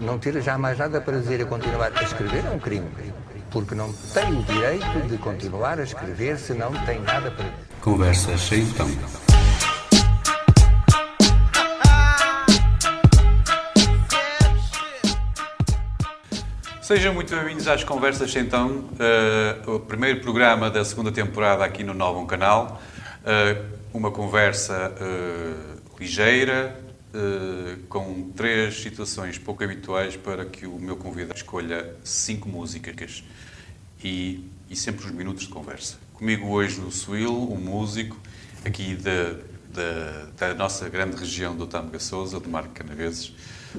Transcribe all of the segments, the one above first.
Não ter jamais nada para dizer e continuar a escrever é um crime. Porque não tem o direito de continuar a escrever se não tem nada para. Conversas sem tom. Sejam muito bem-vindos às Conversas Sem Tom, uh, o primeiro programa da segunda temporada aqui no Novo Canal. Uh, uma conversa uh, ligeira, com três situações pouco habituais para que o meu convidado escolha cinco músicas e, e sempre uns minutos de conversa. Comigo hoje o Suil, um músico aqui da, da, da nossa grande região do Tâmega Souza, do Marco Canaveses.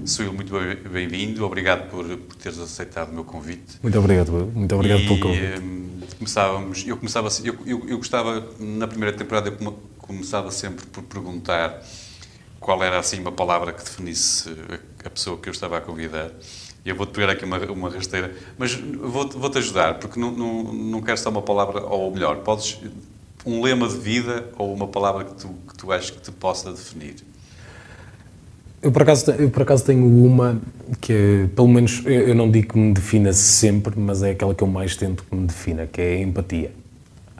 Suil, muito bem-vindo. Obrigado por, por teres aceitado o meu convite. Muito obrigado, muito obrigado e, pelo convite. Um, começávamos, eu começava, eu, eu, eu, gostava na primeira temporada eu começava sempre por perguntar qual era assim uma palavra que definisse a pessoa que eu estava a convidar. Eu vou-te pegar aqui uma, uma rasteira, mas vou-te vou ajudar, porque não, não, não quero só uma palavra, ou melhor, podes um lema de vida ou uma palavra que tu, que tu achas que te possa definir. Eu por, acaso, eu por acaso tenho uma que, pelo menos, eu não digo que me defina sempre, mas é aquela que eu mais tento que me defina, que é a empatia.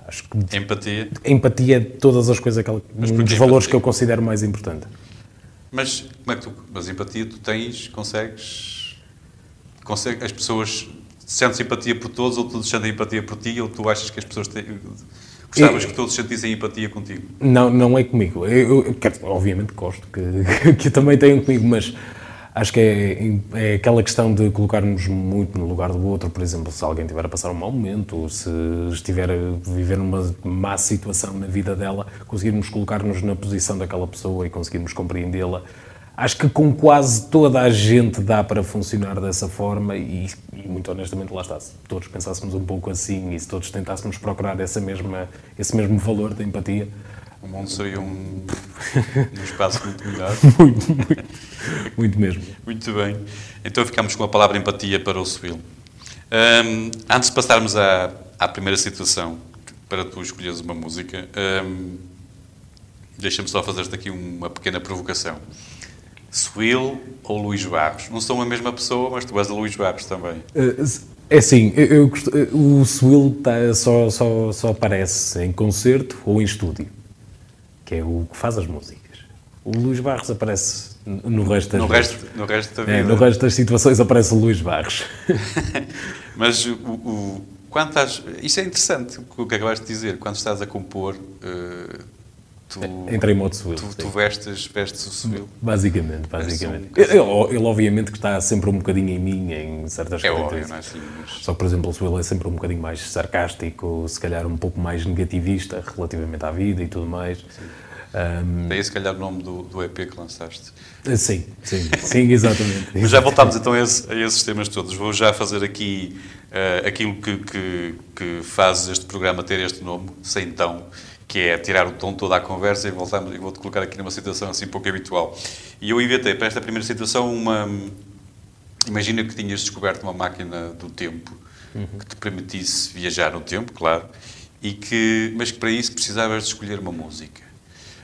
Acho que empatia? Empatia é todas as coisas, aquela, um dos empatia? valores que eu considero mais importante. Mas como é que tu, mas empatia tu tens, consegues, consegues as pessoas sentem empatia por todos ou todos sentem empatia por ti ou tu achas que as pessoas têm, gostavas eu, que todos sentissem empatia contigo? Não, não é comigo. Eu, eu, eu obviamente gosto que, que também tenham comigo, mas acho que é, é aquela questão de colocarmos muito no lugar do outro, por exemplo, se alguém estiver a passar um mau momento, se estiver a viver uma má situação na vida dela, conseguirmos colocar-nos na posição daquela pessoa e conseguirmos compreendê-la. Acho que com quase toda a gente dá para funcionar dessa forma e, e, muito honestamente lá está, se todos pensássemos um pouco assim e se todos tentássemos procurar essa mesma, esse mesmo valor da empatia, o mundo seria um, um espaço muito melhor. muito, muito, muito, mesmo. Muito bem. Então ficamos com a palavra empatia para o Subil. Um, antes de passarmos à, à primeira situação, para tu escolheres uma música, um, deixa-me só fazer-te aqui uma pequena provocação. Suil ou Luís Barros? Não são a mesma pessoa, mas tu és a Luís Barros também. Uh, é assim, eu, eu, o Swill tá, só, só, só aparece em concerto ou em estúdio que é o que faz as músicas. O Luís Barros aparece no resto das no resto, no resto da vida. É, no resto das situações aparece o Luís Barros. Mas o, o, quando estás, isso é interessante o que acabaste de dizer. Quando estás a compor, uh, tu, Entra em modo civil. Tu, tu, vestes, vestes o civil. Basicamente, basicamente. Ele, ele, obviamente que está sempre um bocadinho em mim em certas é óbvio, não é assim, mas... Só que, por exemplo, o civil é sempre um bocadinho mais sarcástico, se calhar um pouco mais negativista relativamente à vida e tudo mais. Sim. Um... Daí, se calhar, o nome do, do EP que lançaste. Sim, sim, sim, exatamente. Mas já voltámos então a, esse, a, esses temas todos. Vou já fazer aqui uh, aquilo que, que, que faz este programa ter este nome, sem tão, que é tirar o tom toda a conversa e voltamos e vou-te colocar aqui numa situação assim pouco habitual. E eu inventei para esta primeira situação uma... Imagina que tinhas descoberto uma máquina do tempo uhum. que te permitisse viajar no tempo, claro, e que, mas que para isso precisavas de escolher uma música.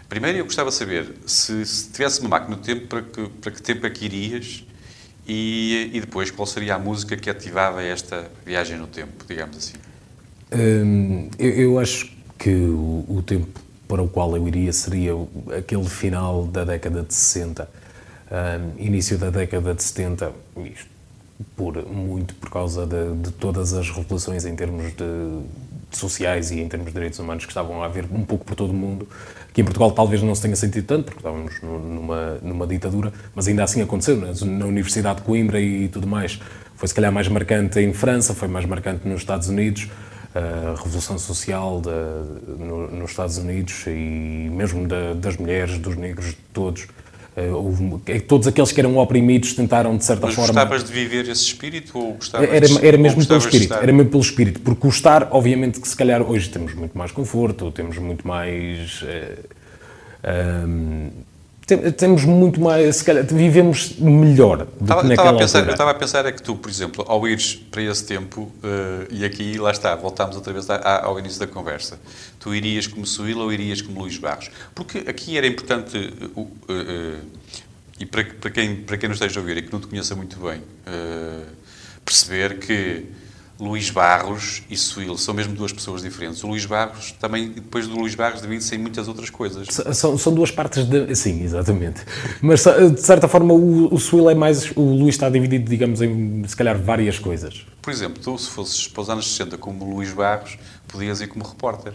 Primeiro, eu gostava de saber se, se tivesse uma máquina do tempo, para que, para que tempo é que irias e, e depois qual seria a música que ativava esta viagem no tempo, digamos assim? Hum, eu, eu, acho que o, o, tempo para o qual eu iria seria aquele final da década de 60, hum, início da década de 70, isto por, muito por causa de, de todas as revoluções em termos de, de sociais e em termos de direitos humanos que estavam a haver um pouco por todo o mundo que em Portugal talvez não se tenha sentido tanto, porque estávamos numa, numa ditadura, mas ainda assim aconteceu, né? na Universidade de Coimbra e tudo mais. Foi se calhar mais marcante em França, foi mais marcante nos Estados Unidos, a revolução social no, nos Estados Unidos e mesmo da, das mulheres, dos negros, de todos. Uh, houve, é todos aqueles que eram oprimidos tentaram, de certa Mas forma... gostavas de viver esse espírito ou gostavas era, era mesmo pelo espírito, era mesmo pelo espírito, porque o estar, obviamente que se calhar hoje temos muito mais conforto, temos muito mais... Uh, temos muito mais, se calhar, vivemos melhor do estava, que naquela estava a pensar, altura. Eu estava a pensar é que tu, por exemplo, ao ires para esse tempo, uh, e aqui, lá está, voltámos outra vez ao início da conversa, tu irias como Suíla ou irias como Luís Barros? Porque aqui era importante uh, uh, e para, para, quem, para quem nos esteja a ouvir e que não te conheça muito bem, perceber que Luís Barros e Suíl são mesmo duas pessoas diferentes. O Luís Barros também, depois do Luís Barros, divide-se em muitas outras coisas. São, são duas partes de. Sim, exatamente. Mas de certa forma o, o Suíl é mais. O Luís está dividido, digamos, em se calhar várias coisas. Por exemplo, tu, se fosses para os anos 60 como Luís Barros, podias ir como repórter.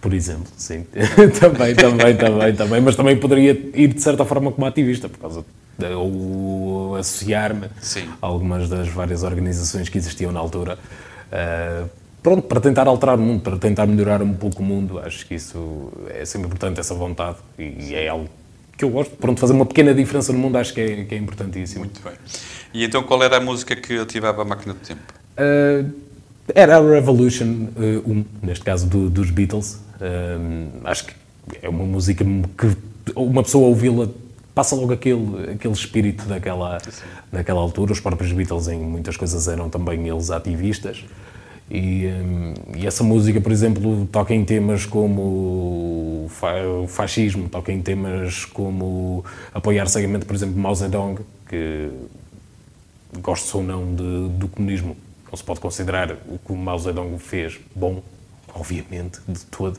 Por exemplo, sim. também, também, também, também. Mas também poderia ir de certa forma como ativista, por causa de, ou associar-me a algumas das várias organizações que existiam na altura. Uh, pronto, para tentar alterar o mundo, para tentar melhorar um pouco o mundo, acho que isso é sempre importante, essa vontade, e é algo que eu gosto. Pronto, fazer uma pequena diferença no mundo acho que é, que é importantíssimo. Muito bem. E então qual era a música que ativava a máquina do tempo? Uh, era a Revolution 1, uh, um, neste caso do, dos Beatles. Um, acho que é uma música que uma pessoa ouvi-la passa logo aquele, aquele espírito daquela, daquela altura. Os próprios Beatles, em muitas coisas, eram também eles ativistas. E, um, e, essa música, por exemplo, toca em temas como o fascismo, toca em temas como apoiar cegamente, por exemplo, Mao Zedong, que gosto ou não de, do comunismo, não se pode considerar o que o Mao Zedong fez bom, obviamente, de todo.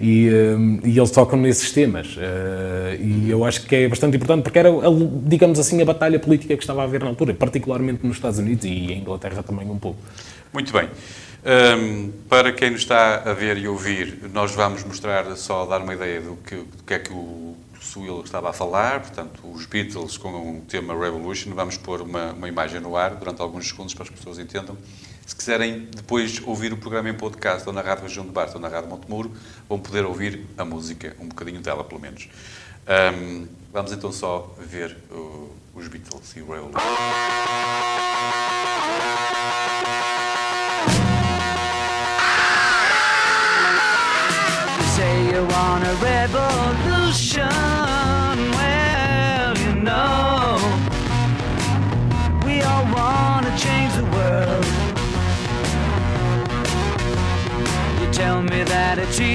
E, um, e eles tocam nesses temas. Uh, e eu acho que é bastante importante porque era, digamos assim, a batalha política que estava a haver na altura, particularmente nos Estados Unidos e em Inglaterra também um pouco. Muito bem. Um, para quem nos está a ver e ouvir, nós vamos mostrar, só dar uma ideia do que, do que é que o Sewell estava a falar, portanto, os Beatles com o tema Revolution. Vamos pôr uma, uma imagem no ar durante alguns segundos para as pessoas entendam. Se quiserem depois ouvir o programa em podcast, ou na Rádio Região de Basta, ou na Rádio Montemuro, vão poder ouvir a música, um bocadinho dela, pelo menos. Um, vamos então só ver uh, os Beatles e o Revolution.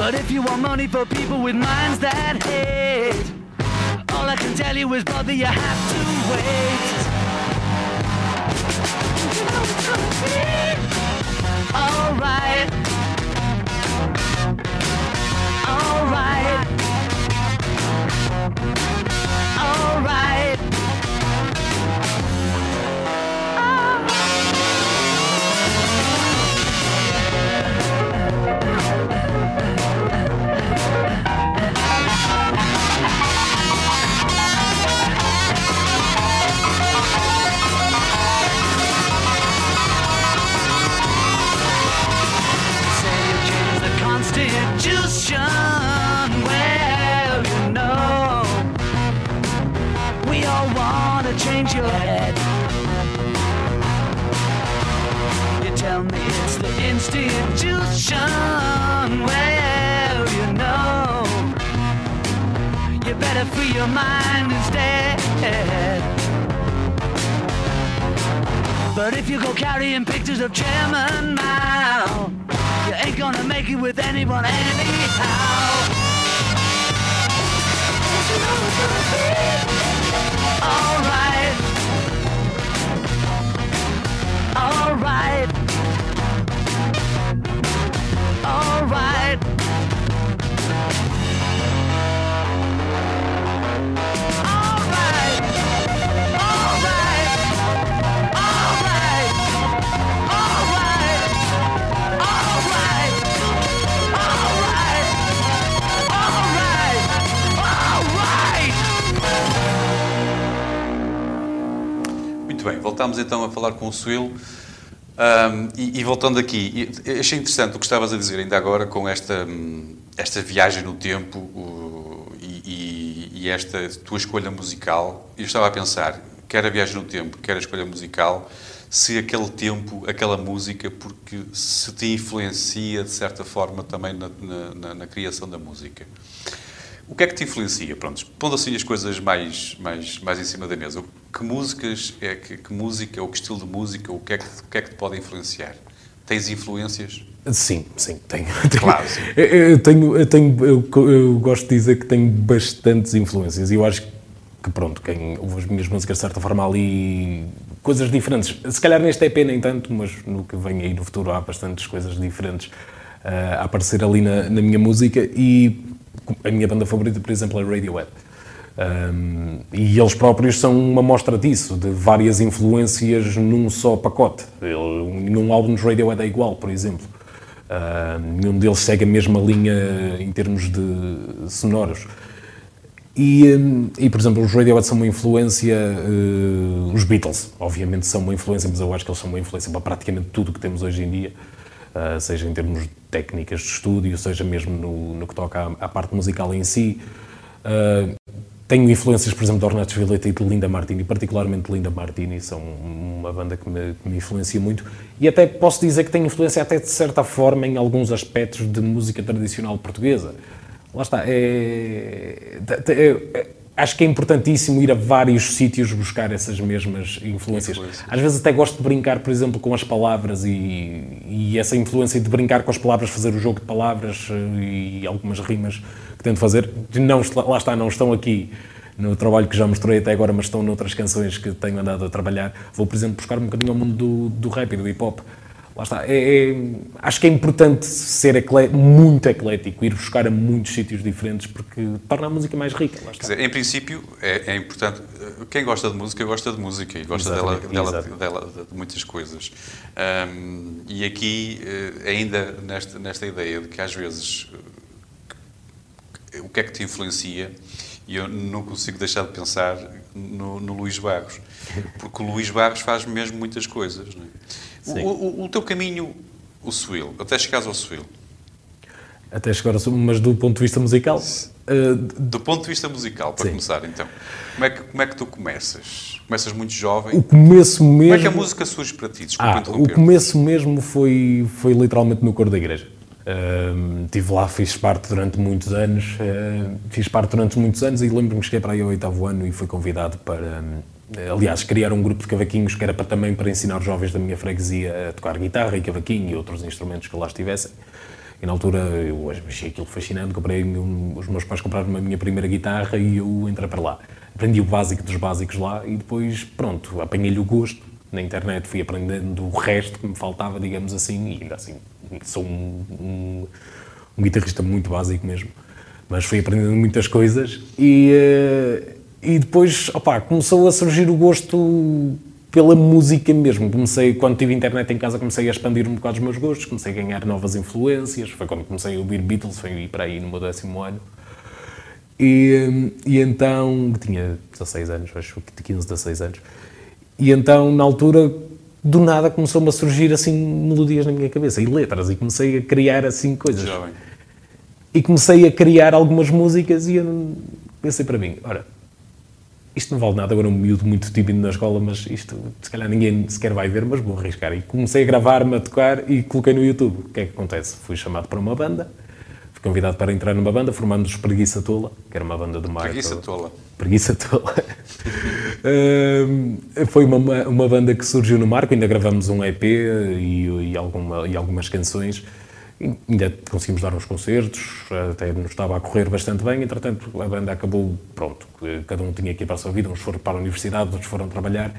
But if you want money for people with minds that hate, all I can tell you is, brother, you have to wait. You know. Alright. Change your head. You tell me it's the institution. Well, you know, you better free your mind instead. But if you go carrying pictures of Chairman Mao, you ain't gonna make it with anyone anyhow. Muito bem, voltamos então a falar com o Suelo. Um, e, e, voltando aqui, achei interessante o que estavas a dizer ainda agora com esta, hum, esta viagem no tempo o, e, e, esta tua escolha musical. Eu estava a pensar, quer a viagem no tempo, quer a escolha musical, se aquele tempo, aquela música, porque se te influencia de certa forma também na, na, na criação da música. O que é que te influencia? Pronto, pondo assim as coisas mais, mais, mais em cima da mesa, que músicas é que, que música, ou que estilo de música, o que, é que, o que é que te pode influenciar? Tens influências? Sim, sim, tenho. Claro, sim. Eu, tenho, eu, tenho eu, eu, gosto de dizer que tenho bastantes influências e eu acho que, pronto, quem ouve as minhas músicas, de certa forma, ali coisas diferentes. Se calhar neste EP nem tanto, mas no que vem aí no futuro há bastantes coisas diferentes uh, a aparecer ali na, na minha música e a minha banda favorita, por exemplo, é Radiohead. Um, e eles próprios são uma mostra disso, de várias influências num só pacote. Ele, nenhum álbum de Radiohead é igual, por exemplo. Uh, nenhum deles segue a mesma linha em termos de sonoros. E, e, por exemplo, os Radiohead são uma influência, uh, os Beatles, obviamente, são uma influência, mas eu acho que eles são uma influência para praticamente tudo o que temos hoje em dia uh, seja em termos de técnicas de estúdio, seja mesmo no, no que toca à, à, parte musical em si. Uh, tenho influências, por exemplo, de Ornette Villeta e de Linda Martini, particularmente Linda Martini, são uma banda que me, que me, influencia muito. E até posso dizer que tenho influência, até de certa forma, em alguns aspectos de música tradicional portuguesa. Lá está. É, é, é, acho que é importantíssimo ir a vários sítios buscar essas mesmas influências. influências. Às vezes até gosto de brincar, por exemplo, com as palavras e, e, essa influência de brincar com as palavras, fazer o jogo de palavras eh, e algumas rimas que tento fazer. Não, lá está, não estão aqui no trabalho que já mostrei até agora, mas estão noutras canções que tenho andado a trabalhar. Vou, por exemplo, buscar um bocadinho ao mundo do, do rap e do hip hop. Lá está. É, é, acho que é importante ser eclé muito eclético, ir buscar a muitos sítios diferentes, porque torna a música mais rica. Dizer, em princípio, é, é, importante. Quem gosta de música, gosta de música e gosta dela, dela, dela, de muitas coisas. Um, e aqui, eh, ainda nesta, nesta ideia de que às vezes o que é que te influencia, e eu não consigo deixar de pensar no, no Luís Barros, porque o Luís Barros faz mesmo muitas coisas. Não é? O, o, o, teu caminho, o Swil, até chegares ao Swil. Até chegar ao mas do ponto de vista musical? Uh, do ponto de vista musical, para sim. começar então. Como é, que, como é que tu começas? Começas muito jovem? O começo mesmo... Como é que a música surge para ti? Desculpa ah, o começo mesmo foi, foi literalmente no coro da igreja. Uh, estive lá, fiz parte durante muitos anos, uh, fiz parte durante muitos anos e lembro-me que cheguei para aí ao oitavo ano e fui convidado para, aliás, criar um grupo de cavaquinhos que era para, também para ensinar os jovens da minha freguesia a tocar guitarra e cavaquinho e outros instrumentos que lá estivessem. E na altura eu achei aquilo fascinante, comprei, os meus pais compraram a minha primeira guitarra e eu entrei para lá. Aprendi o básico dos básicos lá e depois, pronto, apanhei-lhe o gosto. Na internet fui aprendendo o resto que me faltava, digamos assim, e ainda assim, sou um, um, um guitarrista muito básico mesmo. Mas fui aprendendo muitas coisas e... E depois, opá, começou a surgir o gosto pela música mesmo. Comecei, quando tive internet em casa, comecei a expandir um bocado os meus gostos, comecei a ganhar novas influências. Foi quando comecei a ouvir Beatles, foi para aí no meu décimo ano. E, e então, tinha 16 anos, acho que 15, 16 anos. E então, na altura, do nada começou-me a surgir assim melodias na minha cabeça e letras, e comecei a criar assim coisas. Jovem. E comecei a criar algumas músicas e eu pensei para mim, ora, isto não vale nada, agora um miúdo muito tímido na escola, mas isto se calhar ninguém sequer vai ver, mas vou arriscar. E comecei a gravar-me, a tocar e coloquei no YouTube. O que é que acontece? Fui chamado para uma banda, fui convidado para entrar numa banda, formando os Preguiça Tola, que era uma banda de Marco. Preguiça Tola. Preguiça Tola. uh, foi uma, uma banda que surgiu no Marco, ainda gravamos um EP e, e, alguma, e algumas canções ainda conseguimos dar uns concertos, até nos estava a correr bastante bem, entretanto a banda acabou, pronto, cada um tinha que ir para a sua vida, uns foram para a universidade, outros foram trabalhar,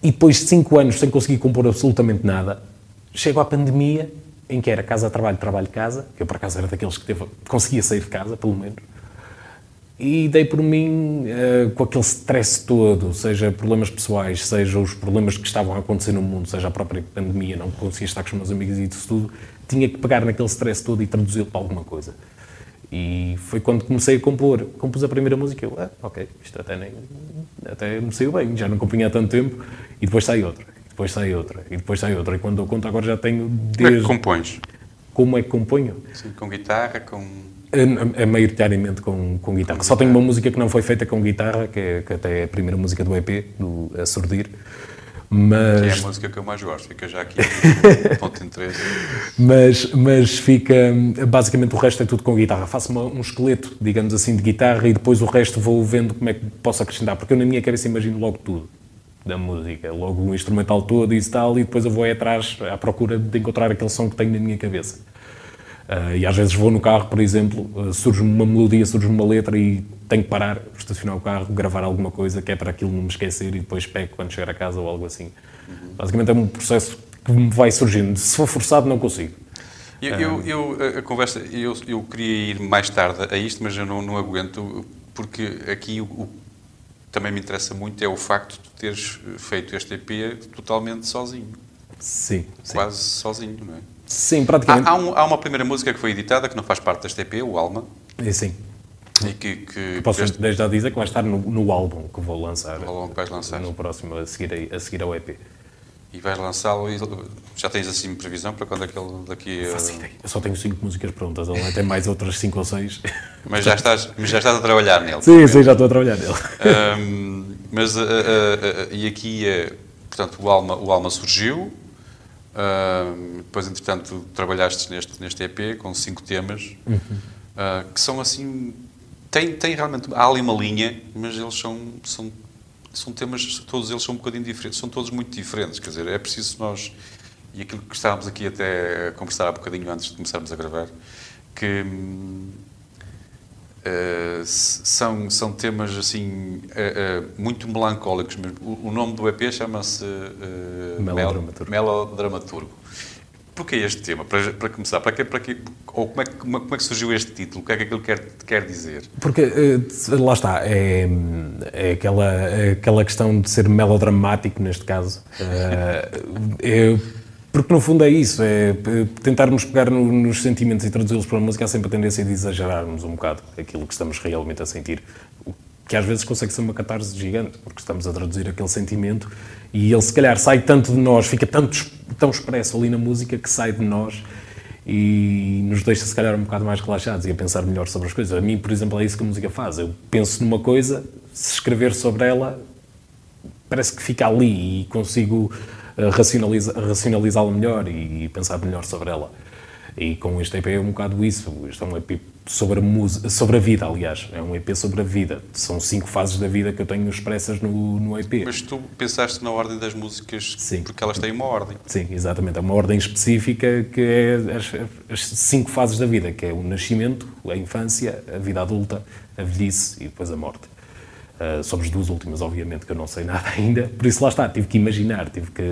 e depois de cinco anos sem conseguir compor absolutamente nada, chego à pandemia, em que era casa-trabalho, trabalho-casa, eu por acaso era daqueles que teve, conseguia sair de casa, pelo menos, e dei por mim uh, com aquele stress todo, seja problemas pessoais, seja os problemas que estavam a acontecer no mundo, seja a própria pandemia, não conseguia estar com os meus amigos e isso tudo, tinha que pegar naquele stress todo e traduzi-lo para alguma coisa. E foi quando comecei a compor. Compus a primeira música, eu, ah, ok, isto até, nem, até me saiu bem, já não compunha há tanto tempo, e depois sai outra, e depois sai outra, e depois sai outra, e quando eu conto agora já tenho desde... Como é que compões? Como é que componho? Sim, com guitarra, com... É, é maioritariamente com, com guitarra. Só tenho uma música que não foi feita com guitarra, que, é, que até é a primeira música do EP, do A Surdir, mas... Que é a música que eu mais gosto, fica já aqui ponto de interesse. mas, mas fica, basicamente o resto é tudo com guitarra. Faço uma, um esqueleto, digamos assim, de guitarra e depois o resto vou vendo como é que posso acrescentar, porque eu na minha cabeça imagino logo tudo da música, logo o instrumental todo e tal, e depois eu vou aí atrás à procura de encontrar aquele som que tenho na minha cabeça. Uh, e às vezes vou no carro, por exemplo, uh, surge uma melodia, surge uma letra e tenho que parar, estacionar o carro, gravar alguma coisa que é para aquilo não me esquecer e depois pego quando chegar a casa ou algo assim. Uhum. Basicamente é um processo que me vai surgindo. Se for forçado, não consigo. Eu, eu, eu a conversa, eu, eu queria ir mais tarde a isto, mas eu não, não aguento, porque aqui o, o também me interessa muito é o facto de teres feito este EP totalmente sozinho. Sim. Quase sim. sozinho, não é? Sim, praticamente. Há, há, um, há, uma primeira música que foi editada que não faz parte deste EP, o Alma. E sim. E que, que Posso este... desde já dizer que vai estar no, no álbum que vou lançar. No álbum que vais lançar. No próximo, a seguir, a, a seguir ao EP. E vais lançá-lo e já tens assim previsão para quando é que ele daqui a... Faço ideia. Eu só tenho cinco músicas prontas, ele tem mais outras cinco ou seis. Mas já estás, já estás a trabalhar nele. Sim, sim, já estou a trabalhar nele. Um, mas, uh, uh, uh, e aqui, portanto, o Alma, o Alma surgiu, depois, entretanto, trabalhaste neste, neste EP com cinco temas, uhum. que são assim... Tem, tem realmente... Há ali uma linha, mas eles são, são são temas, todos eles são um bocadinho diferentes, são todos muito diferentes, quer dizer, é preciso nós, e aquilo que estávamos aqui até a conversar há bocadinho antes de começarmos a gravar, que uh, são, são temas assim uh, uh, muito melancólicos mesmo. O, o, nome do EP chama-se Melodramaturgo. Melodramaturgo. Porquê este tema? Para, para começar, para quê, para ou como é, que, como é que surgiu este título? O que é que aquilo quer, quer dizer? Porque, lá está, é, é, aquela, é aquela questão de ser melodramático, neste caso. É, porque, no fundo, é isso, é tentarmos pegar no, nos sentimentos e traduzi-los para a música, há sempre a tendência de exagerarmos um bocado aquilo que estamos realmente a sentir que às vezes consegue ser uma catarse gigante, porque estamos a traduzir aquele sentimento e ele se calhar sai tanto de nós, fica tanto, tão expresso ali na música que sai de nós e nos deixa se calhar um bocado mais relaxados e a pensar melhor sobre as coisas. A mim, por exemplo, é isso que a música faz. Eu penso numa coisa, se escrever sobre ela, parece que fica ali e consigo eh, racionalizá-la racionalizá melhor e pensar melhor sobre ela. E com este EP é um bocado isso. Este é um EP sobre a, música, sobre a vida, aliás. É um EP sobre a vida. São cinco fases da vida que eu tenho expressas no, no EP. Mas tu pensaste na ordem das músicas Sim. porque elas têm uma ordem. Sim, exatamente. É uma ordem específica que é as, as cinco fases da vida, que é o nascimento, a infância, a vida adulta, a velhice e depois a morte. Uh, sobre as duas últimas, obviamente, que eu não sei nada ainda. Por isso, lá está, tive que imaginar, tive que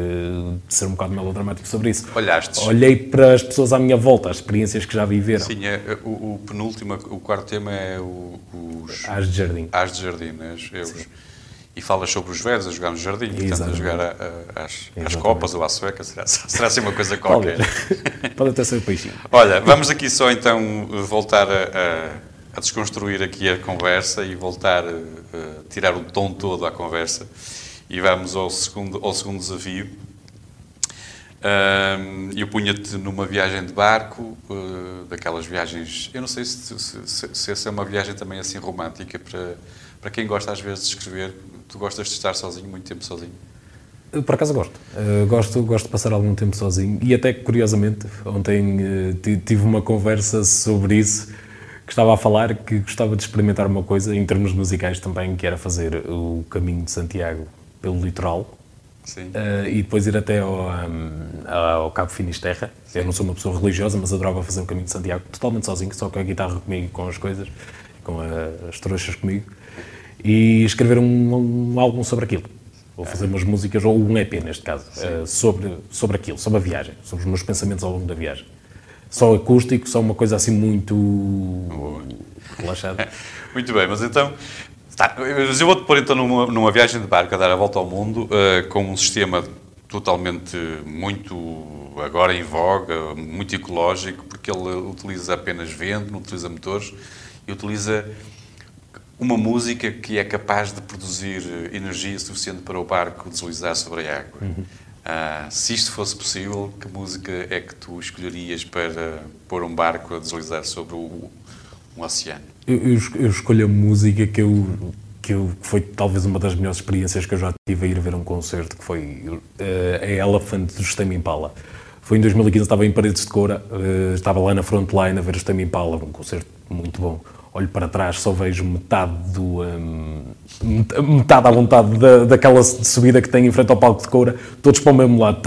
ser um bocado melodramático sobre isso. Olhaste. Olhei para as pessoas à minha volta, as experiências que já viveram. Sim, é, é o, o penúltimo, o quarto tema é o, os... As de Jardim. As de Jardim, né? Os, e falas sobre os velhos a jogar no jardim, Exatamente. portanto, a jogar a, a, às, às, copas ou à sueca, será, será assim uma coisa qualquer. Pode, Pode até ser o peixinho. Olha, vamos aqui só então voltar a, a desconstruir aqui a conversa e voltar uh, tirar o tom todo à conversa e vamos ao segundo, ao segundo desafio. Uh, eu punha-te numa viagem de barco, uh, daquelas viagens. Eu não sei se, se, se, se, essa é uma viagem também assim romântica para, para quem gosta às vezes de escrever. Tu gostas de estar sozinho, muito tempo sozinho? Por acaso gosto. Uh, gosto. Gosto de passar algum tempo sozinho e até curiosamente, ontem tive uma conversa sobre isso que estava a falar que gostava de experimentar uma coisa em termos musicais também, que era fazer o caminho de Santiago pelo litoral uh, e depois ir até ao, um, ao Cabo Finisterra. Sim. Eu não sou uma pessoa religiosa, mas adorava fazer o caminho de Santiago totalmente sozinho, só com a guitarra comigo, com as coisas, com a, as trouxas comigo, e escrever um, um, álbum sobre aquilo. Ou fazer umas músicas, ou um EP neste caso, uh, sobre, sobre aquilo, sobre a viagem, sobre os meus pensamentos ao longo da viagem só acústico, só uma coisa assim muito relaxada. muito bem, mas então Tá, eu vou-te pôr então numa, numa, viagem de barco a dar a volta ao mundo uh, com um sistema totalmente muito agora em voga, muito ecológico, porque ele utiliza apenas vento, não utiliza motores, e utiliza uma música que é capaz de produzir energia suficiente para o barco deslizar sobre a água. Uhum. Ah, se isto fosse possível, que música é que tu escolherias para pôr um barco a deslizar sobre o, um oceano? Eu, eu, escolho a música que eu que eu, foi talvez uma das melhores experiências que eu já tive a ir ver um concerto, que foi uh, a Elephant do Tame Impala. Foi em 2015, estava em Paredes de Coura, uh, estava lá na frontline a ver o Tame Impala, um concerto muito bom. Olho para trás, só vejo metade do. Um, metade à vontade da, daquela subida que tem em frente ao palco de Coura, todos para o mesmo lado,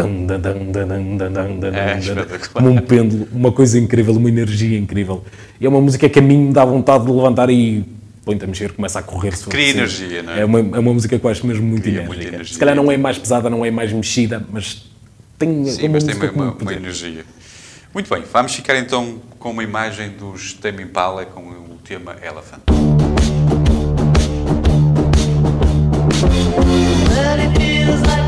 como um pêndulo, uma coisa incrível, uma energia incrível. E é uma música que a mim me dá vontade de levantar e põe-te a mexer, começa a correr. Cria energia, não é? É uma, é uma música que eu acho mesmo muito enérgica. energia. Se calhar não é mais pesada, não é mais mexida, mas tem Sim, mas tem uma, uma energia. Muito bem, vamos ficar então com uma imagem dos Tame Impala com o tema Elephant. It feels like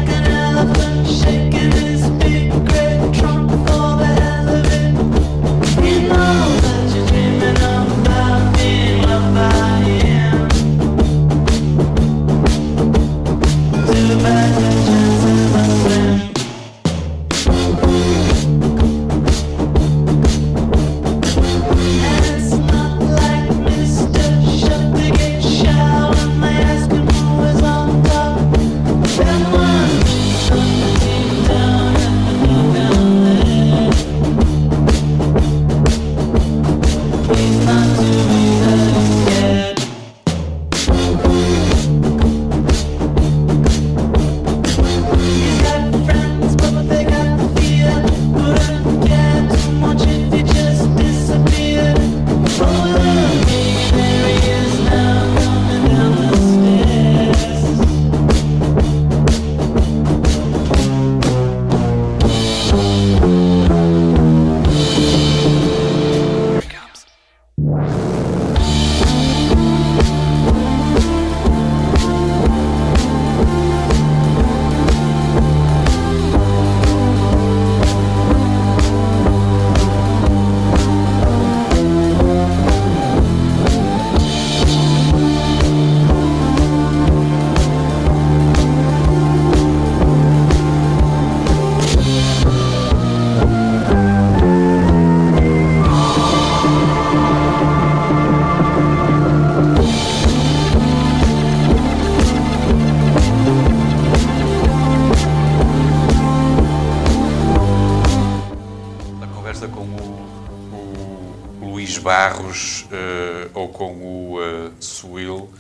Barros eh, ou com o uh, Suil,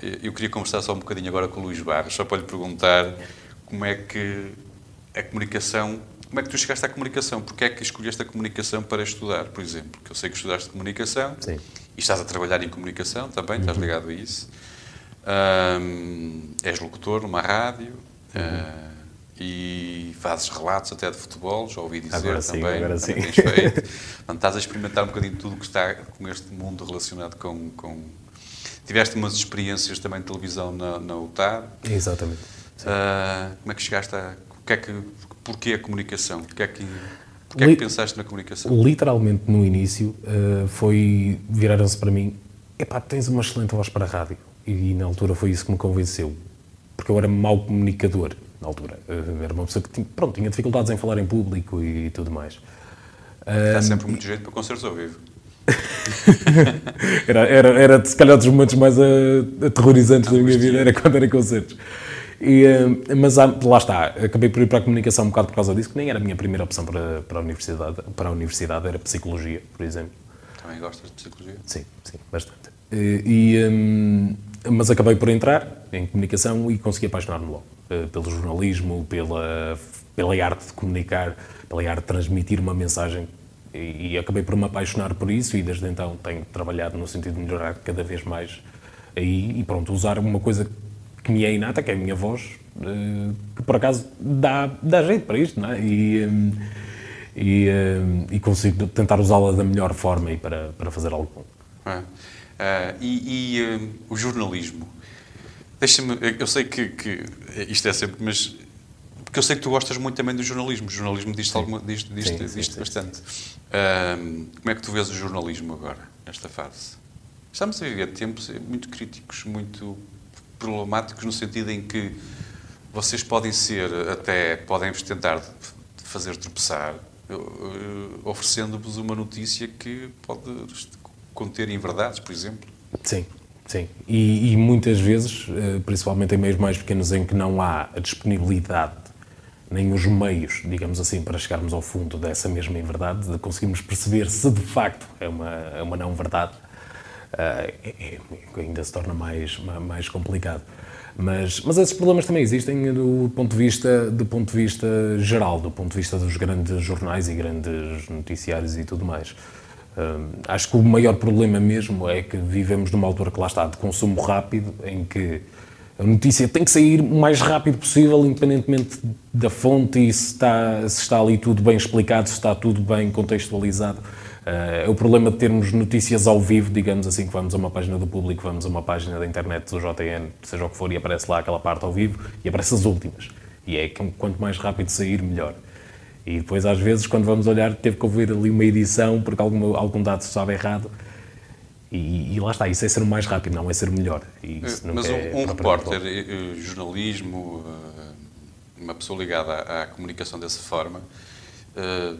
eh, eu queria conversar só um bocadinho agora com o Luís Barros, só para lhe perguntar como é que a comunicação, como é que tu chegaste à comunicação? Porquê é que escolheste a comunicação para estudar, por exemplo? Porque eu sei que estudaste comunicação Sim. e estás a trabalhar em comunicação também, estás ligado a isso. Ahm, és locutor numa rádio ah, e fazes relatos até de futebol, já ouvi dizer Agora sim, também. agora também sim. feito. Portanto, estás a experimentar um bocadinho tudo o que está com este mundo relacionado com. com... Tiveste umas experiências também de televisão na, na UTAR. Exatamente. Ah, como é que chegaste a. O que é que, porquê a comunicação? Porquê é que, porquê é que pensaste na comunicação? Literalmente no início uh, foi viraram-se para mim epá, tens uma excelente voz para a rádio e, na altura foi isso que me convenceu porque eu era mau comunicador na altura Uh, era uma pessoa que tinha, pronto, tinha dificuldades em falar em público e tudo mais Dá sempre muito jeito para concertos ao vivo. era, era, era se calhar dos momentos mais uh, aterrorizantes da minha vida, era quando era concertos. E, uh, mas há- lá está, acabei por ir para a comunicação um bocado por causa disso, que nem era a minha primeira opção para, para, a, universidade, para a universidade, era psicologia, por exemplo. Também gostas de psicologia? Sim, sim, bastante. E, e, hum, mas acabei por entrar em comunicação e consegui apaixonar-me logo. eh, Pelo jornalismo, pela, pela arte de comunicar, pela arte de transmitir uma mensagem. E, e acabei por me apaixonar por isso e desde então tenho trabalhado no sentido de melhorar cada vez mais aí e pronto, usar uma coisa que me é inata, que é a minha voz, eh, que por acaso dá, dá jeito para isto, não é? E, hum, e, e consigo tentar usá-la da melhor forma e para, para fazer algo bom. É. Ah, e e, hum, o jornalismo? Deixa-me. Eu sei que, que isto é sempre. Mas Porque eu sei que tu gostas muito também do jornalismo. O jornalismo diz-te alguma- diz, diz, Sim, diz, sim, sim. bastante. Ahm, como é que tu vês o jornalismo agora, nesta fase? Estamos a viver tempos muito críticos, muito problemáticos, no sentido em que vocês podem ser, até podem vos tentar fazer tropeçar, oferecendo-vos uma notícia que pode conter inverdades, por exemplo. Sim, sim. E, e muitas vezes, eh, principalmente em meios mais pequenos em que não há a disponibilidade nem os meios, digamos assim, para chegarmos ao fundo dessa mesma inverdade, de conseguirmos perceber se de facto é uma, é uma não-verdade, eh, é- é- ainda se torna mais, ma- mais complicado. Mas, mas esses problemas também existem do ponto, de vista, do ponto de vista geral, do ponto de vista dos grandes jornais e grandes noticiários e tudo mais. Acho que o maior problema mesmo é que vivemos numa altura que lá está, de consumo rápido, em que a notícia tem que sair o mais rápido possível, independentemente da fonte e se está, se está ali tudo bem explicado, se está tudo bem contextualizado. Eh, é o problema de termos notícias ao vivo, digamos assim, que vamos a uma página do público, vamos a uma página da internet do JN, seja o que for, e aparece lá aquela parte ao vivo e aparece as últimas. E é que quanto mais rápido sair, melhor. E depois, às vezes, quando vamos olhar, teve que ouvir ali uma edição porque algum, algum dado estava errado. E, e lá está, isso é ser o mais rápido, não é ser melhor. E isso nunca Mas é um, propriamente repórter, bom. eh, eh, jornalismo, eh, uma pessoa ligada à, à comunicação dessa forma, eh,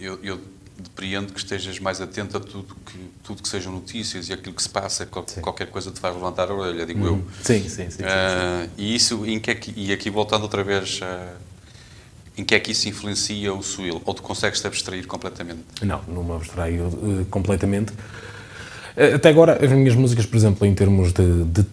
eu, eu depreendo que estejas mais atento a tudo que, tudo que sejam notícias e aquilo que se passa, qual- qualquer coisa te faz levantar a orelha, digo eu. Sim, sim, sim. sim, Ah, e isso, em que é que, e aqui voltando outra vez, ah, em que é que isso influencia o SWIL? Ou tu consegues te abstrair completamente? Não, não me abstraio eh, completamente. Eh, Até agora, as minhas músicas, por exemplo, em termos de, de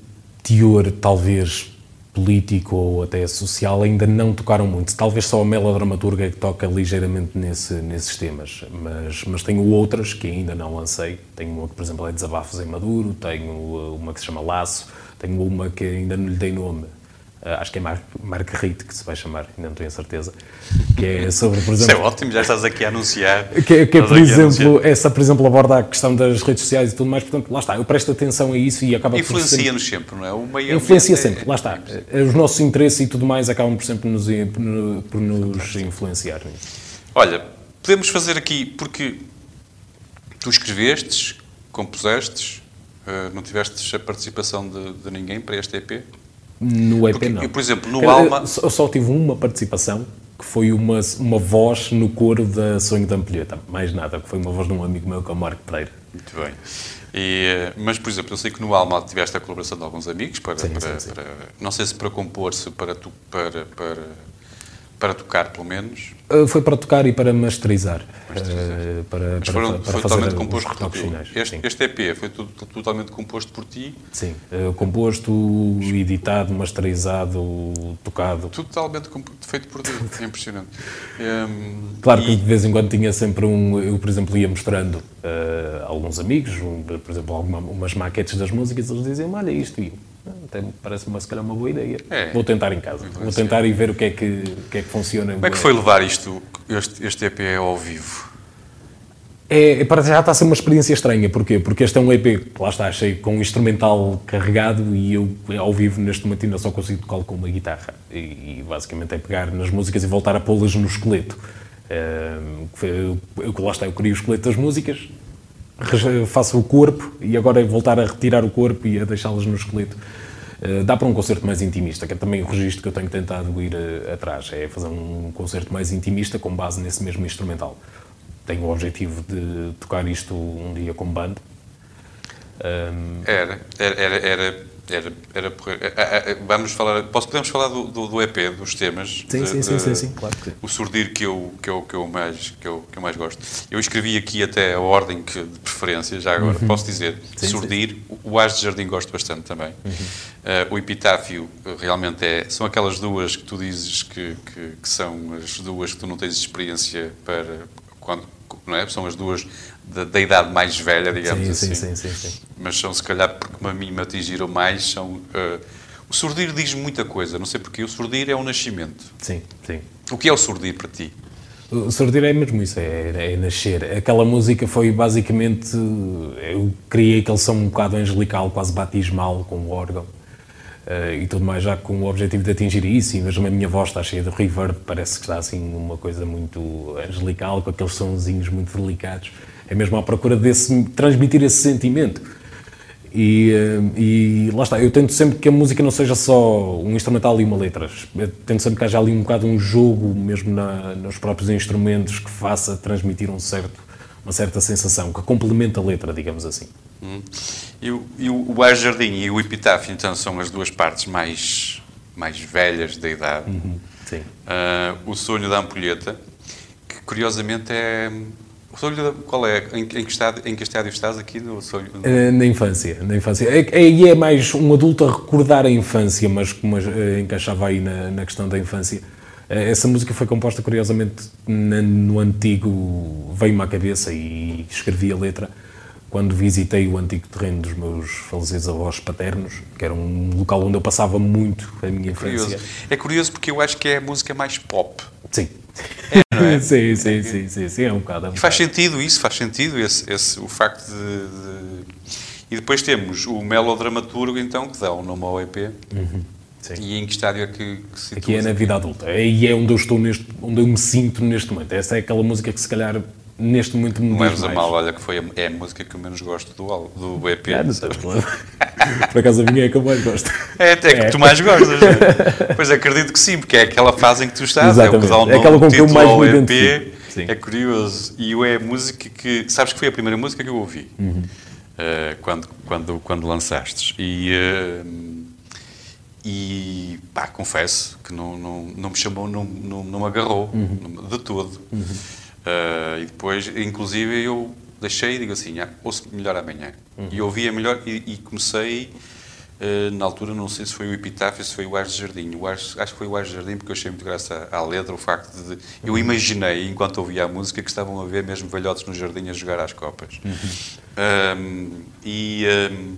teor, talvez político ou até social, ainda não tocaram muito. Talvez só a melodramaturga é que toca ligeiramente nesse, nesses temas. Mas, mas tenho outras que ainda não lancei. Tenho uma que, por exemplo, é Desabafos em Maduro, tenho eh, uma que se chama Laço, tenho uma que ainda não lhe dei nome. Eh, acho que é Mar Marguerite que se vai chamar, ainda não tenho a certeza. Que é sobre, por Isso exemplo... é ótimo, já estás aqui a anunciar. Que, que é, por exemplo, essa, por exemplo, aborda a questão das redes sociais e tudo mais, portanto, lá está, eu presto atenção a isso e acaba sempre- Influencia-nos sempre, não é? O meio Influencia é- sempre, lá está. Os nossos interesses e tudo mais acabam por sempre nos, por, por nos influenciar. Olha, podemos fazer aqui, porque tu escrevestes, compusestes, não tiveste a participação de, de ninguém para este EP? No EP, Porque, não. eu, por exemplo, no dizer, Alma- Eu só tive uma participação, que foi uma, uma voz no coro da Sonho da Ampulheta. Mais nada, que foi uma voz de um amigo meu, que é o Marco Pereira. Muito bem. E, eh, mas, por exemplo, eu sei que no Alma tiveste a colaboração de alguns amigos, para, Sim, para, sim, sim. para- não sei se para compor, se para, tu, para, para, para tocar, pelo menos. Uh, Foi para tocar e para masterizar. Masterizar. Uh, Para, Mas para, foram, para foi fazer totalmente os composto por ti. finais. Este, este EP foi tudo, totalmente composto por ti, Sim, uh, composto, editado, masterizado, tocado. totalmente feito por ti. É impressionante. Ehm, Claro e- que de vez em quando tinha sempre um. Eu, por exemplo, ia mostrando a alguns amigos, um, por exemplo, alguma, umas maquetes das músicas, eles diziam: Olha isto, e eu, "Ah, até me parece-me se calhar uma boa ideia. É. Vou tentar em casa, vou tentar e ver o que é que, o que, é que funciona. Como é que foi levar isto, este, este EP ao vivo? É, é, para já está a ser uma experiência estranha, porquê? Porque este é um EP que lá está, cheio com um instrumental carregado e eu ao vivo neste momento ainda só consigo tocá-lo com uma guitarra. E, e basicamente é pegar nas músicas e voltar a pô-las no esqueleto. Ehm, eu, eu, lá está, eu crio o esqueleto das músicas, faço o corpo e agora é voltar a retirar o corpo e a deixá-las no esqueleto. Eh, dá para um concerto mais intimista, que é também o registro que eu tenho tentado ir eh, atrás, é fazer um concerto mais intimista com base nesse mesmo instrumental. Tenho o objetivo de tocar isto um dia com banda. Ahm, Era, era, era, era, era, era. Ah, ah, ah, Vamos falar, posso, podemos falar do, do, do EP, dos temas? Sim, de- sim, sim, de- sim, sim, claro que sim. O surdir que eu, que, eu, que, eu mais, que, eu, que eu mais gosto. Eu escrevi aqui até a ordem que, de preferência, já agora, posso dizer. Uhum. Sim, Uhum. surdir, o- o As de Jardim gosto bastante também. Ah, o Epitáfio, eh, realmente, é, são aquelas duas que tu dizes que, que, que são as duas que tu não tens experiência para... Quando, não é? São as duas da, da idade mais velha, digamos sim, assim sim, sim, sim, sim. mas são se calhar porque a mim me atingiram mais, são... eh, o surdir diz muita coisa, não sei porquê. O surdir é um nascimento. Sim, sim. O que é o surdir para ti? O Sordir é mesmo isso, é, é nascer. Aquela música foi basicamente. Eu criei aquele som um bocado angelical, quase batismal, com o órgão. Uh, e tudo mais, já com o objetivo de atingir isso, e mesmo a minha voz está cheia de reverb, parece que está assim uma coisa muito angelical, com aqueles sonzinhos muito delicados. É mesmo à procura desse, transmitir esse sentimento. E, uh, e lá está, eu tento sempre que a música não seja só um instrumental e uma letra. Eu tento sempre que haja ali um bocado um jogo, mesmo na, nos próprios instrumentos, que faça transmitir um certo, uma certa sensação, que complemente a letra, digamos assim. Hum. E, o, e o Ar Jardim e o Epitáfio, então, são as duas partes mais, mais velhas da idade. Uhum. Sim. Uh, o Sonho da Ampulheta, que curiosamente é. O sonho da, qual é? Em, que estado, em que estádio estás aqui no sonho? Uh, na infância, na infância. Aí é, é, é, mais um adulto a recordar a infância, mas, mas uh, encaixava aí na, na questão da infância. Essa música foi composta, curiosamente, no antigo, veio-me à cabeça e escrevi a letra quando visitei o antigo terreno dos meus falecidos avós paternos, que era um local onde eu passava muito a minha infância. Curioso. É curioso porque eu acho que é a música mais pop. Sim. É, é? sim, sim, sim, sim, sim, é um bocado. É um e faz sentido isso, faz sentido esse, esse o facto de, de, E depois temos o melodramaturgo, então, que dá o nome ao EP. Uhum. E em que estádio é que, que se Aqui é na vida adulta. E é onde eu estou neste, onde eu me sinto neste momento. Essa é aquela música que se calhar neste momento me Não leves a mal, olha que foi a, é a música que eu menos gosto do, do EP. É, Por acaso a minha é que eu mais gosto. É até que é. tu mais gostas. Né? pois acredito que sim, porque é aquela fase em que tu estás, Exatamente. é o que dá o nome, é aquela com que eu mais ao EP. É curioso. E é a música que. Sabes que foi a primeira música que eu ouvi uhum. uh, quando, quando, quando lançaste. E. Uh, e pá, confesso que não, não, não me chamou, não, não, não me agarrou uhum. de todo. Uhum. Uh, e depois, inclusive, eu deixei e digo assim, ah, ouço melhor amanhã. Uhum. E ouvia melhor e, e comecei, uh, na altura, não sei se foi o Epitáfio, se foi o Ars de Jardim. O Ars, acho que foi o Ars de Jardim porque eu achei muito graça à, letra, o facto de... Eu Uhum. imaginei, enquanto ouvia a música, que estavam a ver mesmo velhotes no jardim a jogar às copas. Uhum. Um, e... Um,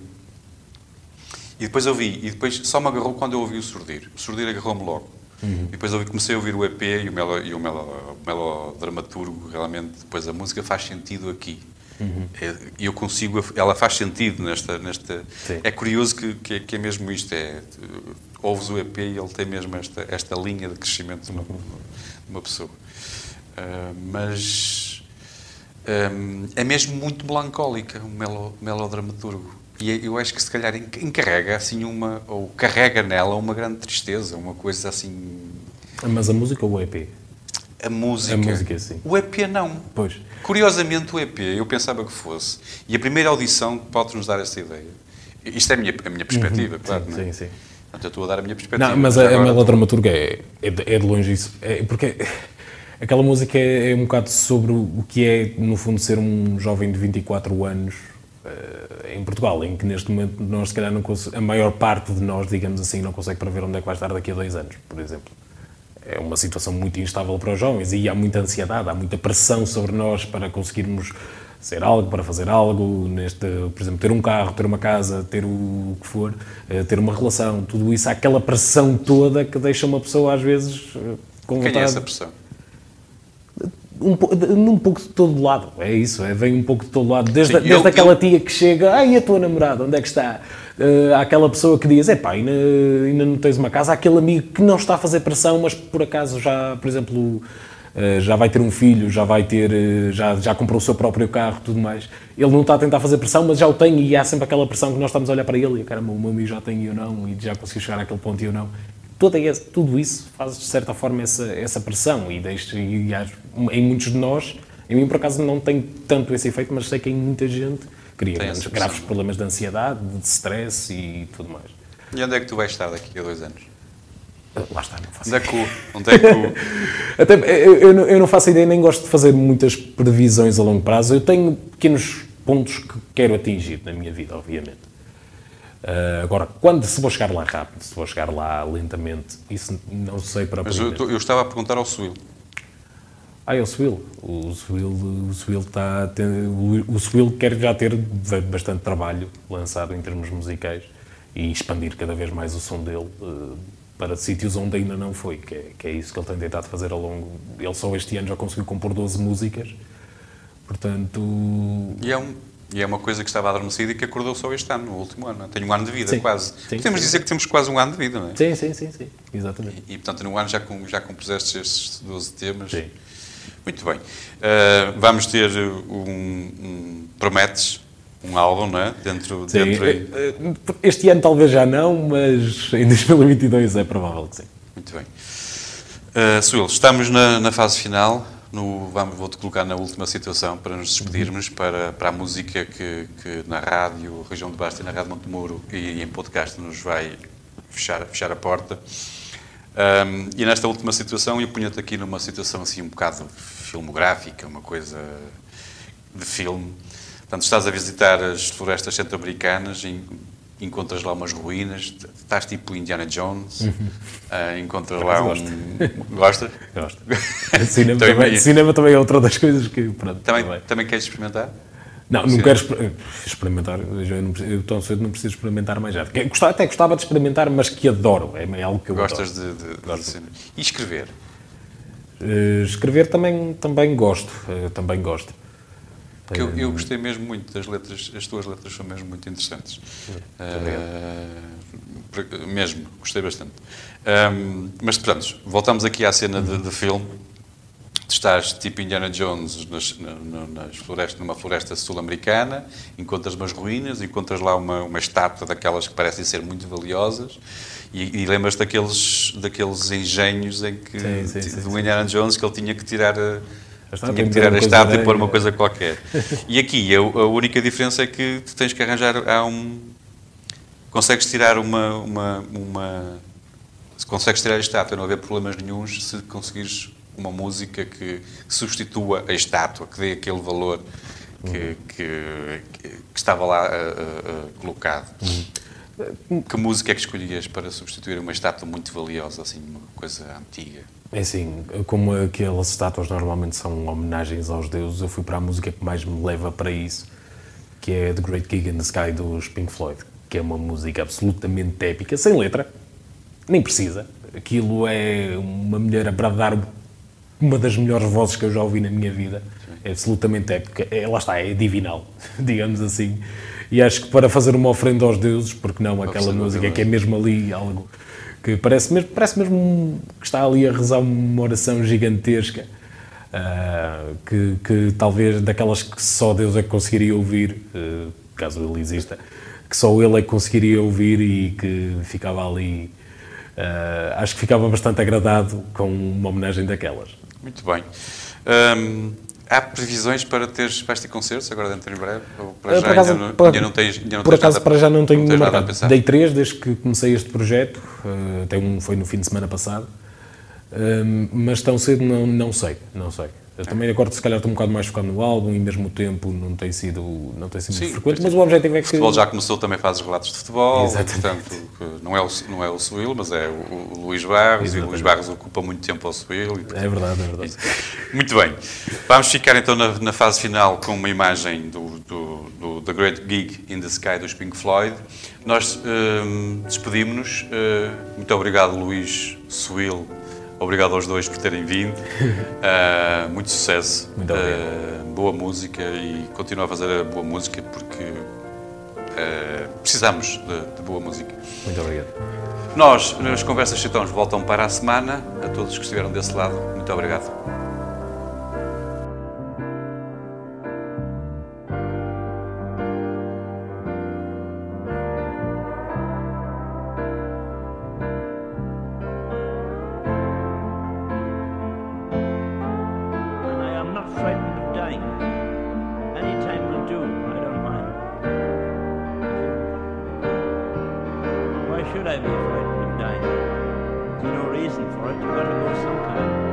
e depois ouvi, e depois só me agarrou quando eu ouvi o Surdir. O Surdir agarrou-me logo. Uhum. E depois eu comecei a ouvir o EP e o, melo, e o, melo, o melodramaturgo, realmente, depois a música faz sentido aqui. Uhum. E eu consigo, ela faz sentido nesta... nesta Sim. é curioso que, que, é, que é mesmo isto, é, ouves o EP e ele tem mesmo esta, esta linha de crescimento de uma, de uma pessoa. Uh, mas um, é mesmo muito melancólica o melo, melodramaturgo. E eu acho que se calhar encarrega assim uma, ou carrega nela uma grande tristeza, uma coisa assim. Mas a música ou o EP? A música. A música, sim. O EP não. Pois. Curiosamente, o EP eu pensava que fosse. E a primeira audição pode nos dar essa ideia. Isto é a minha, a minha perspectiva, uhum. claro. Sim, não é? sim, sim. Portanto, eu estou a dar a minha perspectiva. Não, mas a, a melodramaturga é, é, de, é de longe isso. É, porque aquela música é, é um bocado sobre o que é, no fundo, ser um jovem de 24 anos em Portugal, em que neste momento nós, se calhar, não a maior parte de nós, digamos assim, não consegue prever onde é que vai estar daqui a dois anos, por exemplo. É uma situação muito instável para os jovens e há muita ansiedade, há muita pressão sobre nós para conseguirmos ser algo, para fazer algo, neste, por exemplo, ter um carro, ter uma casa, ter o que for, uh, ter uma relação, tudo isso, há aquela pressão toda que deixa uma pessoa às vezes uh, com Quem vontade... é essa pressão? Um, um pouco de todo lado, é isso, é, vem um pouco de todo lado, desde, Sim, desde eu- aquela eu- tia que chega, ai, a tua namorada, onde é que está? Uh, há aquela pessoa que diz, epá, ainda, ainda não tens uma casa, há aquele amigo que não está a fazer pressão, mas por acaso já, por exemplo, uh, já vai ter um filho, já vai ter, uh, já, já comprou o seu próprio carro, tudo mais. Ele não está a tentar fazer pressão, mas já o tem e há sempre aquela pressão que nós estamos a olhar para ele e, caramba, o meu amigo já tem e eu não, e já conseguiu chegar àquele ponto e eu não. Toda esse, tudo isso faz, de certa forma, essa, essa pressão e, deixa, e em muitos de nós, em mim, por acaso, não tem tanto esse efeito, mas sei que em muita gente cria grandes, graves problemas de ansiedade, de stress e tudo mais. E onde é que tu vais estar daqui a dois anos? Ah, Lá está, não faço o. Onde é que Até, eu, eu não- eu não faço ideia, nem gosto de fazer muitas previsões a longo prazo. Eu tenho pequenos pontos que quero atingir na minha vida, obviamente. Ah, agora, quando se vou chegar lá rápido, se vou chegar lá lentamente, isso não sei para mas eu, eu estava a perguntar ao Suil. Ah, é o Swill. O Swill, o Swill está o, Swill quer já ter ba- bastante trabalho lançado em termos musicais e expandir cada vez mais o som dele eh, para sítios onde ainda não foi, que é, que é isso que ele tem tentado fazer ao longo. Ele só este ano já conseguiu compor 12 músicas, portanto. E é um, E é uma coisa que estava adormecida e que acordou só este ano, no último ano. Tenho um ano de vida, Sim. quase. Sim, Podemos sim. dizer que temos quase um ano de vida, não é? Sim, sim, sim, sim. Exatamente. E, portanto, num ano já, com, já compuseste estes 12 temas. Sim. Muito bem. Uh, vamos ter um, um- Prometes um álbum, não é? Dentro, Sim, dentro eh, eh, Este ano talvez já não, mas em 2022 é provável que sim. Muito bem. Uh, Suil, estamos na, na fase final. No, vamos, vou-te colocar na última situação para nos despedirmos para, para a música que, que na rádio Região de Basta e na Rádio Montemuro e em podcast nos vai fechar, fechar a porta. Um, e nesta última situação, eu punha-te aqui numa situação assim um bocado filmográfica, uma coisa de filme. Portanto, estás a visitar as florestas centro-americanas, en- encontras lá umas ruínas, estás tipo Indiana Jones, ah, encontras lá um... Gostas? Gosto. cinema, Então, também, imagina- cinema também é outra das coisas que. Pronto, Também, também. também queres experimentar? Não, não quero exper- experimentar. Eu, não tão cedo não preciso experimentar mais nada. Gostava- Até gostava de experimentar, mas que adoro. É é algo que eu Gostas adoro. de, de, Gosto. cinema? E escrever? Eh, escrever também, também gosto. eh, também gosto. Porque eu, eu gostei mesmo muito das letras, as tuas letras são mesmo muito interessantes. Por- mesmo, gostei bastante. Ahm, mas, portanto, voltamos aqui à cena de, de filme. Tu estás tipo Indiana Jones nas, na- na- nas florestas, numa floresta sul-americana, encontras umas ruínas, encontras lá uma, uma estátua daquelas que parecem ser muito valiosas e, e lembras daqueles, daqueles engenhos em que, Sim, sim, sim, do. Indiana Jones que ele tinha que tirar a, estátua, tinha que tirar a estátua e pôr uma coisa qualquer. E aqui a, a única diferença é que tu tens que arranjar há um consegues tirar uma uma, uma se consegues tirar a estátua não haver problemas nenhuns se conseguires uma música que substitua a estátua, que dê aquele valor que, que, que- que estava lá ah, ah, colocado. Que música é que escolhias para substituir uma estátua muito valiosa, assim, uma coisa antiga? É assim, como aquelas estátuas normalmente são homenagens aos deuses, eu fui para a música que mais me leva para isso, que é The Great Gig in the Sky dos Pink Floyd, que é uma música absolutamente épica, sem letra, nem precisa. Aquilo é uma mulher a bradar uma das melhores vozes que eu já ouvi na minha vida. É absolutamente épica. É, lá está, é divinal, digamos assim. E acho que para fazer uma ofrenda aos deuses, porque não aquela música que é mesmo ali algo que parece mesmo, parece mesmo um- que está ali a rezar uma oração gigantesca, ah, que, que talvez daquelas que só Deus é que conseguiria ouvir, eh, caso ele exista, que só ele é que conseguiria ouvir e que ficava ali. ah, acho que ficava bastante agradado com uma homenagem daquelas. Muito bem. Hum, há previsões para teres, vais ter concertos agora dentro em breve? Ou para Ah, já acaso, ainda, não, por- ainda não tens, ainda não por tens acaso, nada, para já não tenho tens nada a pensar? Dei três desde que comecei este projeto, eh, até um foi no fim de semana passado, Hum, mas tão cedo não, não sei, não sei. Eu também agora se calhar estou um bocado mais focado no álbum e mesmo o tempo não tem sido, não tem sido Sim, muito frequente, mas o objetivo é O que... futebol já começou, também fazes relatos de futebol, Exatamente. portanto, não é o, não é o Suil, mas é o, o Luís Barros, e o Luís Exatamente. Barros ocupa muito tempo ao Suil. e, É verdade, é verdade. Muito bem. Vamos ficar então na, na fase final com uma imagem do, do, do The Great Gig in the Sky dos Pink Floyd. Nós hum, despedimos-nos. Uh, muito obrigado, Luís Suil. Obrigado aos dois por terem vindo. Uh, muito sucesso. Muito. Uh, boa música e continua a fazer a boa música porque uh, precisamos de, de boa música. Muito obrigado. Nós, nas Conversas Chitões, voltam para a semana. A todos que estiveram desse lado, muito obrigado. Should I be frightened of dying? There's no reason for it, you've got to go sometime.